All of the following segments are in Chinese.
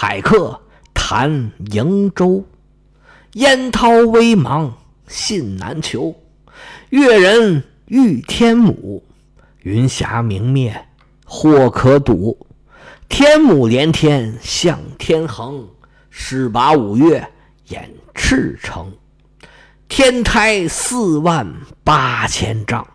海客谈瀛洲。烟涛微茫信难求，越人欲天母。云霞明灭或可睹。天母连天向天横，势拔五岳掩赤城。天台四万八千丈，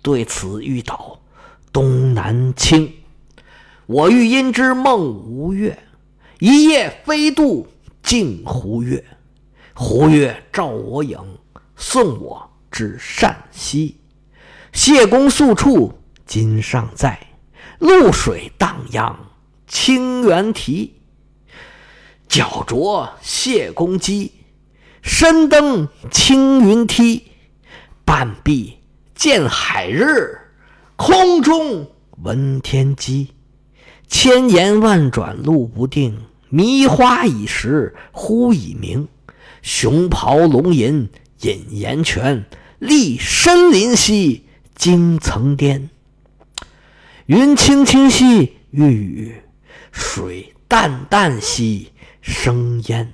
对此欲倒东南倾。我欲因之梦吴越，一夜飞渡镜湖月。湖月照我影，送我至善溪。谢公宿处今尚在，渌水荡漾清猿啼。脚着谢公屐。身登青云梯，半壁见海日，空中闻天鸡。千言万转路不定，迷花已时忽已明。熊咆龙吟引岩泉，立深林兮惊层巅。云青青兮欲雨，水淡淡兮生烟。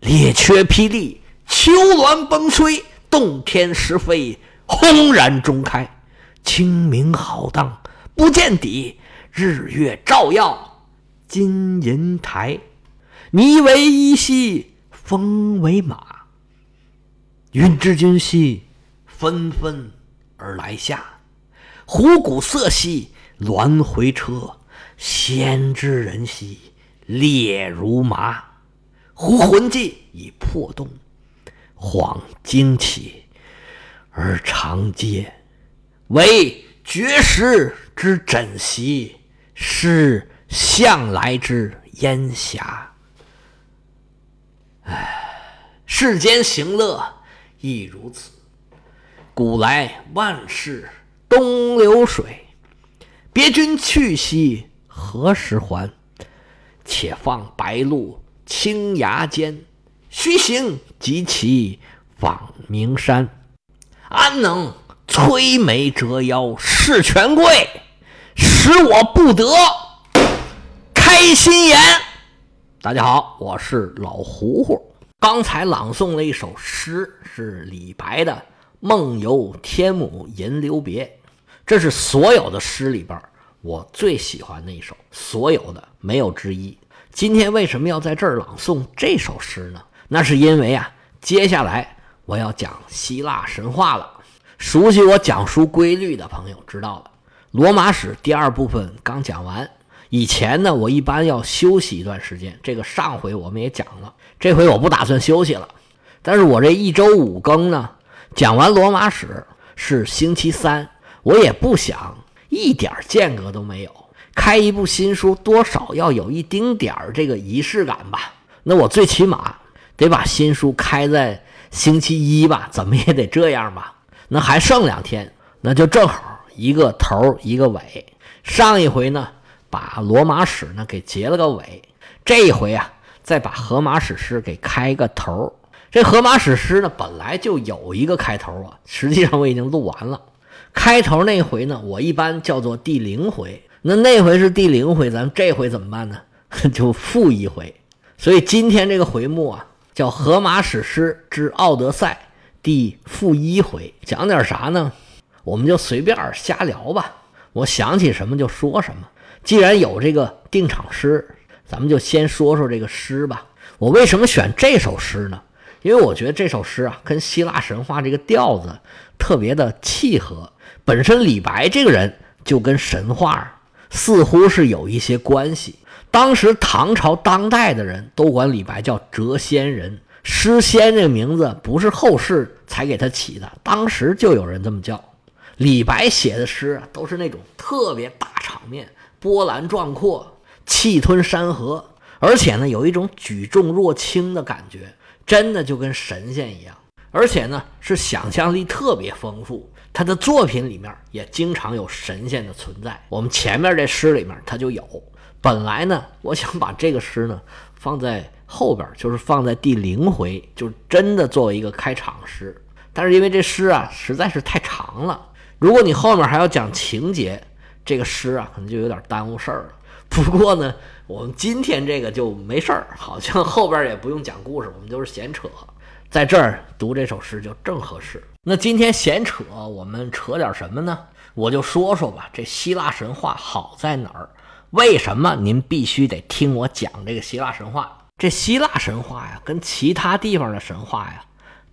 列缺霹雳，丘峦崩摧，洞天石扉，轰然中开。清明浩荡，不见底，日月照耀金银台。霓为衣兮，风为马。云之君兮，纷纷而来下。虎鼓瑟兮，鸾回车。仙之人兮，列如麻。忽魂悸以魄动，恍惊起而长嗟。惟绝食之枕席，是向来之烟霞。唉，世间行乐亦如此。古来万事东流水，别君去兮何时还？且放白鹿。青崖间，须行即骑访名山。安能摧眉折腰事权贵，使我不得开心颜？大家好，我是老胡胡。刚才朗诵了一首诗，是李白的《梦游天姥吟留别》，这是所有的诗里边我最喜欢的一首，所有的没有之一。今天为什么要在这儿朗诵这首诗呢？那是因为啊，接下来我要讲希腊神话了。熟悉我讲述规律的朋友知道了，罗马史第二部分刚讲完。以前呢，我一般要休息一段时间。这个上回我们也讲了，这回我不打算休息了。但是我这一周五更呢，讲完罗马史是星期三，我也不想一点间隔都没有。开一部新书，多少要有一丁点儿这个仪式感吧？那我最起码得把新书开在星期一吧？怎么也得这样吧？那还剩两天，那就正好一个头一个尾。上一回呢，把罗马史呢给结了个尾，这一回啊，再把荷马史诗给开个头。这荷马史诗呢，本来就有一个开头啊，实际上我已经录完了。开头那回呢，我一般叫做第零回。那那回是第零回，咱这回怎么办呢？就负一回。所以今天这个回目啊，叫《荷马史诗之奥德赛》第负一回，讲点啥呢？我们就随便瞎聊吧。我想起什么就说什么。既然有这个定场诗，咱们就先说说这个诗吧。我为什么选这首诗呢？因为我觉得这首诗啊，跟希腊神话这个调子特别的契合。本身李白这个人就跟神话。似乎是有一些关系。当时唐朝当代的人都管李白叫谪仙人，诗仙这个名字不是后世才给他起的，当时就有人这么叫。李白写的诗啊，都是那种特别大场面、波澜壮阔、气吞山河，而且呢，有一种举重若轻的感觉，真的就跟神仙一样。而且呢，是想象力特别丰富。他的作品里面也经常有神仙的存在。我们前面这诗里面他就有。本来呢，我想把这个诗呢放在后边，就是放在第零回，就真的作为一个开场诗。但是因为这诗啊实在是太长了，如果你后面还要讲情节，这个诗啊可能就有点耽误事儿了。不过呢，我们今天这个就没事儿，好像后边也不用讲故事，我们就是闲扯，在这儿读这首诗就正合适。那今天闲扯，我们扯点什么呢？我就说说吧，这希腊神话好在哪儿？为什么您必须得听我讲这个希腊神话？这希腊神话呀，跟其他地方的神话呀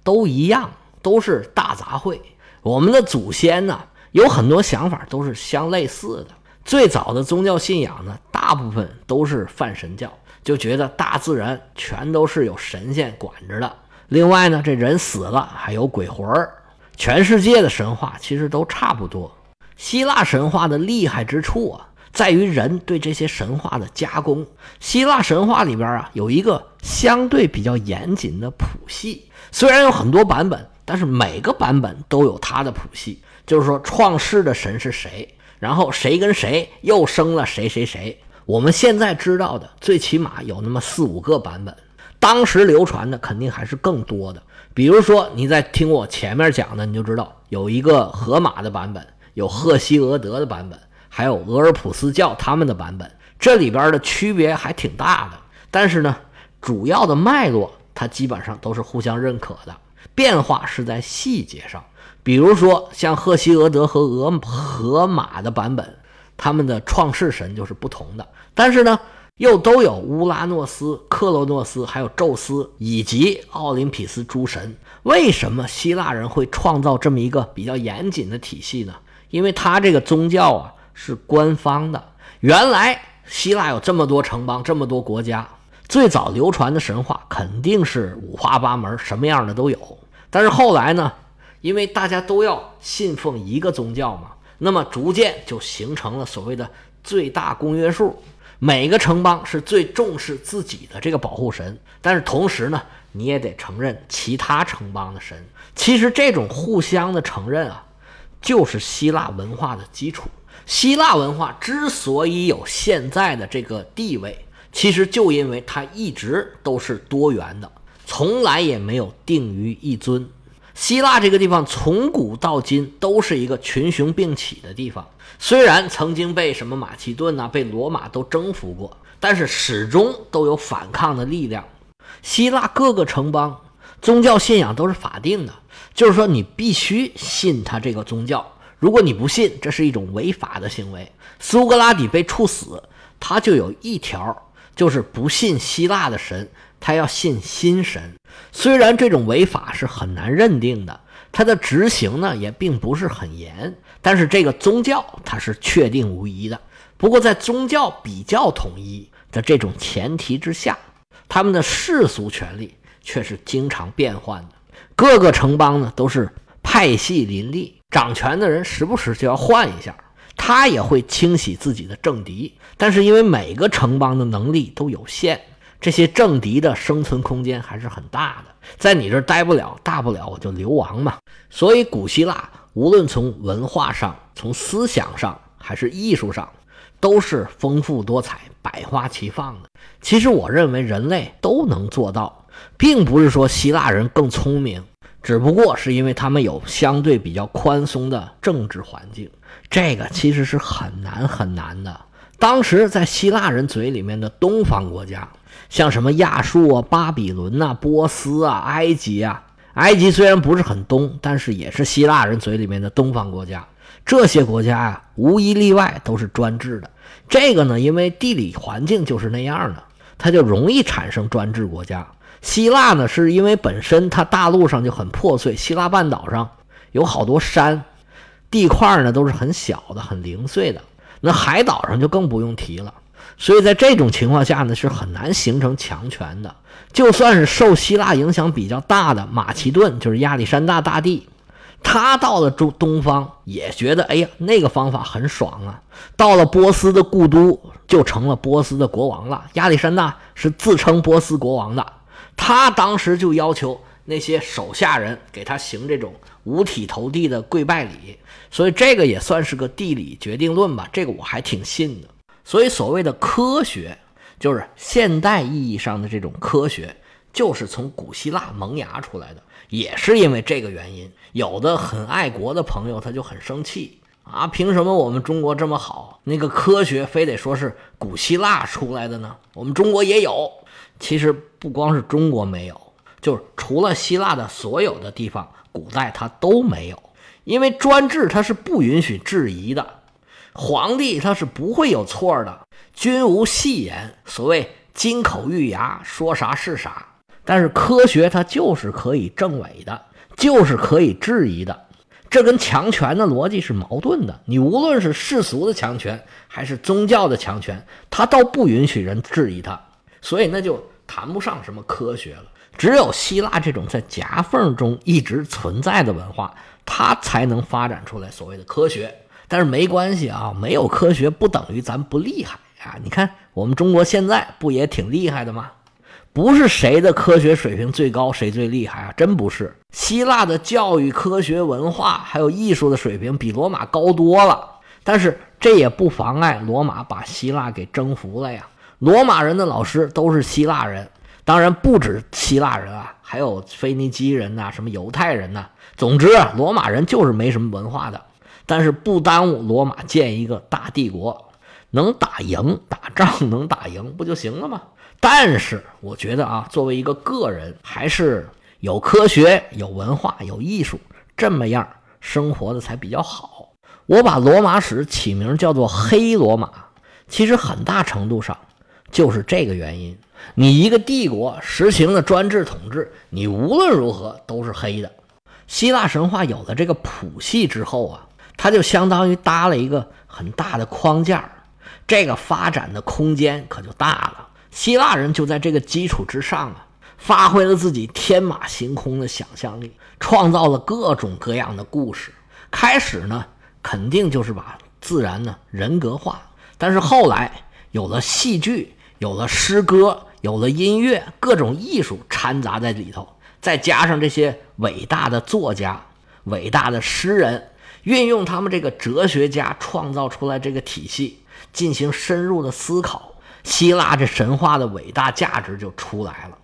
都一样，都是大杂烩。我们的祖先呢，有很多想法都是相类似的。最早的宗教信仰呢，大部分都是泛神教，就觉得大自然全都是有神仙管着的。另外呢，这人死了还有鬼魂儿。全世界的神话其实都差不多。希腊神话的厉害之处啊，在于人对这些神话的加工。希腊神话里边啊，有一个相对比较严谨的谱系，虽然有很多版本，但是每个版本都有它的谱系。就是说，创世的神是谁，然后谁跟谁又生了谁谁谁。我们现在知道的，最起码有那么四五个版本，当时流传的肯定还是更多的。比如说，你在听我前面讲的，你就知道有一个荷马的版本。有赫西俄德的版本，还有俄尔普斯教他们的版本，这里边的区别还挺大的。但是呢，主要的脉络它基本上都是互相认可的，变化是在细节上。比如说像赫西俄德和俄荷马的版本，他们的创世神就是不同的。但是呢，又都有乌拉诺斯、克洛诺斯，还有宙斯以及奥林匹斯诸神。为什么希腊人会创造这么一个比较严谨的体系呢？因为他这个宗教啊是官方的，原来希腊有这么多城邦，这么多国家，最早流传的神话肯定是五花八门，什么样的都有。但是后来呢，因为大家都要信奉一个宗教嘛，那么逐渐就形成了所谓的最大公约数。每个城邦是最重视自己的这个保护神，但是同时呢，你也得承认其他城邦的神。其实这种互相的承认啊。就是希腊文化的基础。希腊文化之所以有现在的这个地位，其实就因为它一直都是多元的，从来也没有定于一尊。希腊这个地方从古到今都是一个群雄并起的地方，虽然曾经被什么马其顿呐、被罗马都征服过，但是始终都有反抗的力量。希腊各个城邦宗教信仰都是法定的。就是说，你必须信他这个宗教。如果你不信，这是一种违法的行为。苏格拉底被处死，他就有一条，就是不信希腊的神，他要信新神。虽然这种违法是很难认定的，他的执行呢也并不是很严，但是这个宗教它是确定无疑的。不过在宗教比较统一的这种前提之下，他们的世俗权力却是经常变换的。各个城邦呢都是派系林立，掌权的人时不时就要换一下，他也会清洗自己的政敌。但是因为每个城邦的能力都有限，这些政敌的生存空间还是很大的，在你这儿待不了，大不了我就流亡嘛。所以古希腊无论从文化上、从思想上还是艺术上，都是丰富多彩、百花齐放的。其实我认为人类都能做到。并不是说希腊人更聪明，只不过是因为他们有相对比较宽松的政治环境。这个其实是很难很难的。当时在希腊人嘴里面的东方国家，像什么亚述啊、巴比伦呐、波斯啊、埃及啊，埃及虽然不是很东，但是也是希腊人嘴里面的东方国家。这些国家啊，无一例外都是专制的。这个呢，因为地理环境就是那样的，它就容易产生专制国家。希腊呢，是因为本身它大陆上就很破碎，希腊半岛上有好多山，地块呢都是很小的、很零碎的。那海岛上就更不用提了。所以在这种情况下呢，是很难形成强权的。就算是受希腊影响比较大的马其顿，就是亚历山大大帝，他到了中东方也觉得，哎呀，那个方法很爽啊。到了波斯的故都，就成了波斯的国王了。亚历山大是自称波斯国王的。他当时就要求那些手下人给他行这种五体投地的跪拜礼，所以这个也算是个地理决定论吧。这个我还挺信的。所以所谓的科学，就是现代意义上的这种科学，就是从古希腊萌芽出来的，也是因为这个原因。有的很爱国的朋友他就很生气，啊，凭什么我们中国这么好，那个科学非得说是古希腊出来的呢？我们中国也有。其实不光是中国没有，就是除了希腊的所有的地方，古代它都没有。因为专制它是不允许质疑的，皇帝他是不会有错的，君无戏言，所谓金口玉牙，说啥是啥。但是科学它就是可以证伪的，就是可以质疑的，这跟强权的逻辑是矛盾的。你无论是世俗的强权，还是宗教的强权，它都不允许人质疑它，所以那就谈不上什么科学了。只有希腊这种在夹缝中一直存在的文化。它才能发展出来所谓的科学，但是没关系啊，没有科学不等于咱不厉害啊！你看我们中国现在不也挺厉害的吗？不是谁的科学水平最高谁最厉害啊，真不是。希腊的教育、科学、文化还有艺术的水平比罗马高多了，但是这也不妨碍罗马把希腊给征服了呀。罗马人的老师都是希腊人，当然不止希腊人啊，还有腓尼基人呐，什么犹太人呐。总之，罗马人就是没什么文化的，但是不耽误罗马建一个大帝国，能打赢打仗，能打赢不就行了吗？但是我觉得啊，作为一个个人，还是有科学、有文化、有艺术这么样生活的才比较好。我把罗马史起名叫做“黑罗马”，其实很大程度上就是这个原因。你一个帝国实行了专制统治，你无论如何都是黑的。希腊神话有了这个谱系之后啊，它就相当于搭了一个很大的框架，这个发展的空间可就大了。希腊人就在这个基础之上啊，发挥了自己天马行空的想象力，创造了各种各样的故事。开始呢，肯定就是把自然呢人格化，但是后来有了戏剧，有了诗歌，有了音乐，各种艺术掺杂在里头。再加上这些伟大的作家、伟大的诗人，运用他们这个哲学家创造出来这个体系，进行深入的思考，希腊这神话的伟大价值就出来了。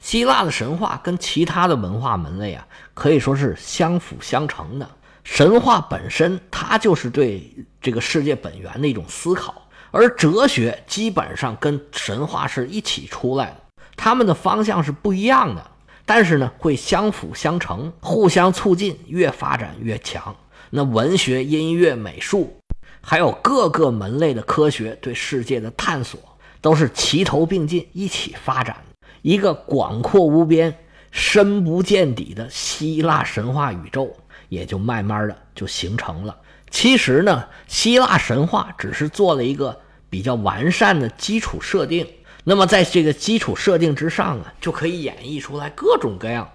希腊的神话跟其他的文化门类啊，可以说是相辅相成的。神话本身它就是对这个世界本源的一种思考，而哲学基本上跟神话是一起出来的，他们的方向是不一样的。但是呢，会相辅相成，互相促进，越发展越强。那文学、音乐、美术，还有各个门类的科学对世界的探索，都是齐头并进，一起发展。一个广阔无边、深不见底的希腊神话宇宙，也就慢慢的就形成了。其实呢，希腊神话只是做了一个比较完善的基础设定。那么，在这个基础设定之上啊，就可以演绎出来各种各样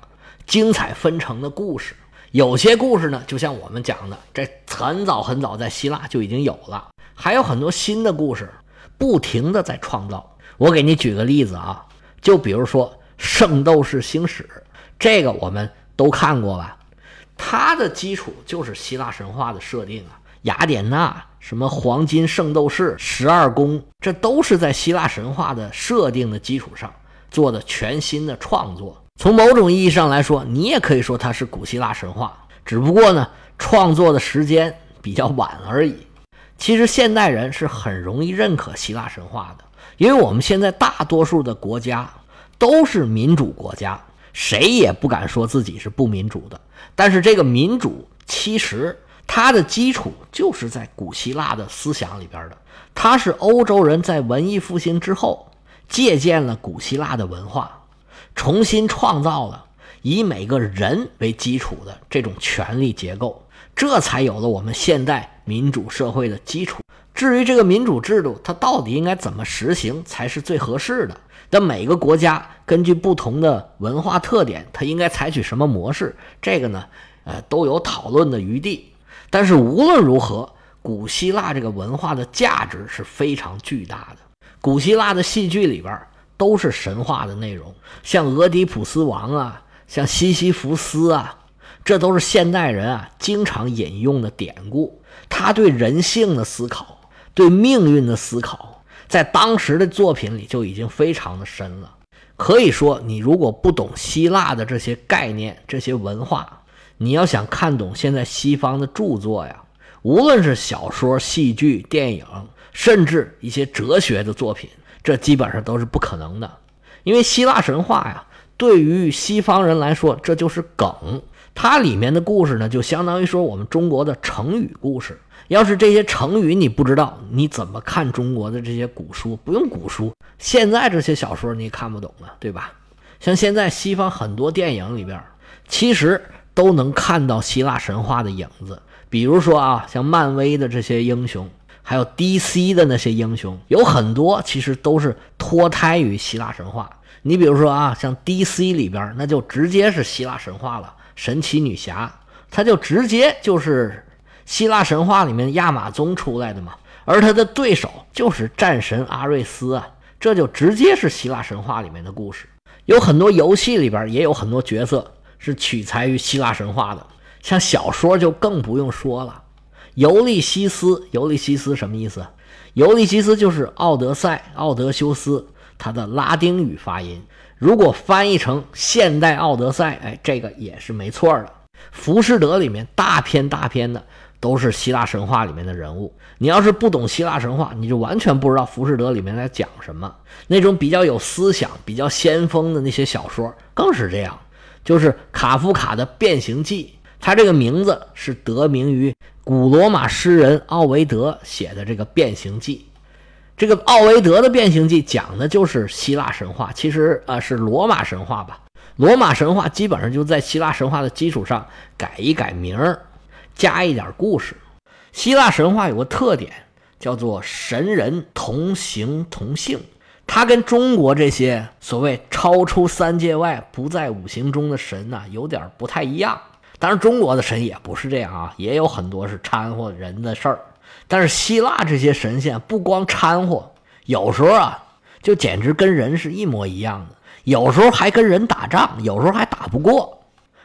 精彩纷呈的故事。有些故事呢，就像我们讲的，这很早很早在希腊就已经有了；还有很多新的故事，不停的在创造。我给你举个例子啊，就比如说《圣斗士星矢》，这个我们都看过吧？它的基础就是希腊神话的设定啊，雅典娜。什么黄金圣斗士、十二宫，这都是在希腊神话的设定的基础上做的全新的创作。从某种意义上来说，你也可以说它是古希腊神话，只不过呢，创作的时间比较晚而已。其实现代人是很容易认可希腊神话的，因为我们现在大多数的国家都是民主国家，谁也不敢说自己是不民主的。但是这个民主其实。它的基础就是在古希腊的思想里边的，它是欧洲人在文艺复兴之后借鉴了古希腊的文化，重新创造了以每个人为基础的这种权力结构，这才有了我们现代民主社会的基础。至于这个民主制度，它到底应该怎么实行才是最合适的？但每个国家根据不同的文化特点，它应该采取什么模式？这个呢，呃，都有讨论的余地。但是无论如何，古希腊这个文化的价值是非常巨大的。古希腊的戏剧里边都是神话的内容，像俄狄浦斯王啊，像西西弗斯啊，这都是现代人啊经常引用的典故。他对人性的思考，对命运的思考，在当时的作品里就已经非常的深了。可以说，你如果不懂希腊的这些概念、这些文化，你要想看懂现在西方的著作呀，无论是小说、戏剧、电影，甚至一些哲学的作品，这基本上都是不可能的。因为希腊神话呀，对于西方人来说，这就是梗。它里面的故事呢，就相当于说我们中国的成语故事。要是这些成语你不知道，你怎么看中国的这些古书？不用古书，现在这些小说你也看不懂啊，对吧？像现在西方很多电影里边，其实都能看到希腊神话的影子。比如说啊，像漫威的这些英雄，还有 DC 的那些英雄，有很多其实都是脱胎于希腊神话。你比如说啊，像 DC 里边，那就直接是希腊神话了，神奇女侠，她就直接就是希腊神话里面亚马宗出来的嘛。而她的对手就是战神阿瑞斯啊，这就直接是希腊神话里面的故事。有很多游戏里边也有很多角色是取材于希腊神话的。像小说就更不用说了，《尤利西斯》《尤利西斯》什么意思？《尤利西斯》就是《奥德赛》《奥德修斯》它的拉丁语发音。如果翻译成现代《奥德赛》，哎，这个也是没错的。《浮士德》里面大篇大篇的都是希腊神话里面的人物。你要是不懂希腊神话，你就完全不知道《浮士德》里面在讲什么。那种比较有思想、比较先锋的那些小说更是这样，就是卡夫卡的《变形记》。他这个名字是得名于古罗马诗人奥维德写的这个《变形记》。这个奥维德的《变形记》讲的就是希腊神话，其实啊是罗马神话吧。罗马神话基本上就在希腊神话的基础上改一改名儿，加一点故事。希腊神话有个特点，叫做神人同形同性，他跟中国这些所谓超出三界外、不在五行中的神呐，有点不太一样。当然，中国的神也不是这样啊，也有很多是掺和人的事儿。但是希腊这些神仙不光掺和，有时候啊，就简直跟人是一模一样的。有时候还跟人打仗，有时候还打不过。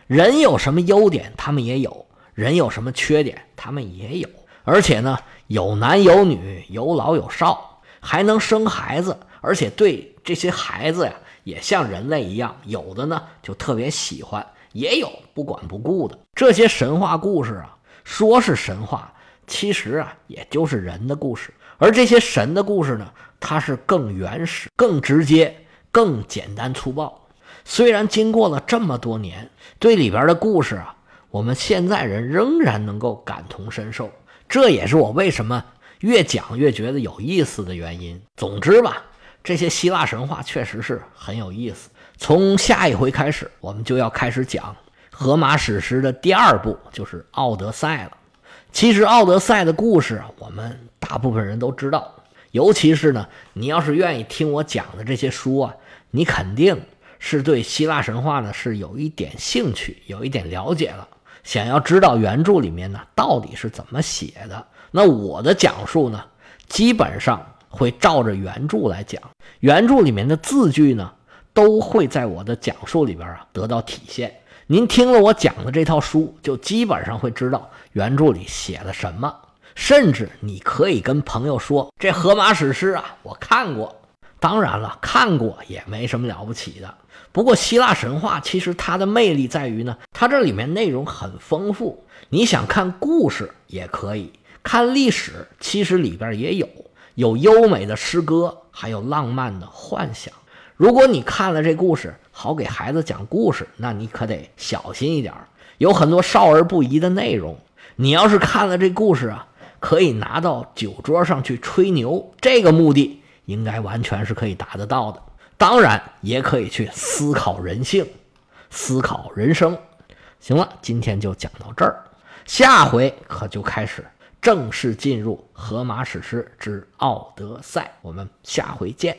人有什么优点，他们也有；人有什么缺点，他们也有。而且呢，有男有女，有老有少，还能生孩子，而且对这些孩子呀，也像人类一样，有的呢就特别喜欢。也有不管不顾的这些神话故事啊，说是神话，其实啊也就是人的故事。而这些神的故事呢，它是更原始、更直接、更简单粗暴。虽然经过了这么多年，对里边的故事啊，我们现在人仍然能够感同身受。这也是我为什么越讲越觉得有意思的原因。总之吧，这些希腊神话确实是很有意思。从下一回开始，我们就要开始讲荷马史诗的第二部，就是《奥德赛》了。其实，《奥德赛》的故事我们大部分人都知道，尤其是呢，你要是愿意听我讲的这些书啊，你肯定是对希腊神话呢是有一点兴趣，有一点了解了，想要知道原著里面呢到底是怎么写的。那我的讲述呢，基本上会照着原著来讲，原著里面的字句呢。都会在我的讲述里边啊得到体现。您听了我讲的这套书，就基本上会知道原著里写了什么。甚至你可以跟朋友说：“这荷马史诗啊，我看过。”当然了，看过也没什么了不起的。不过希腊神话其实它的魅力在于呢，它这里面内容很丰富。你想看故事也可以，看历史其实里边也有，有优美的诗歌，还有浪漫的幻想。如果你看了这故事，好给孩子讲故事，那你可得小心一点有很多少儿不宜的内容。你要是看了这故事啊，可以拿到酒桌上去吹牛，这个目的应该完全是可以达得到的。当然，也可以去思考人性，思考人生。行了，今天就讲到这儿，下回可就开始正式进入《荷马史诗之奥德赛》，我们下回见。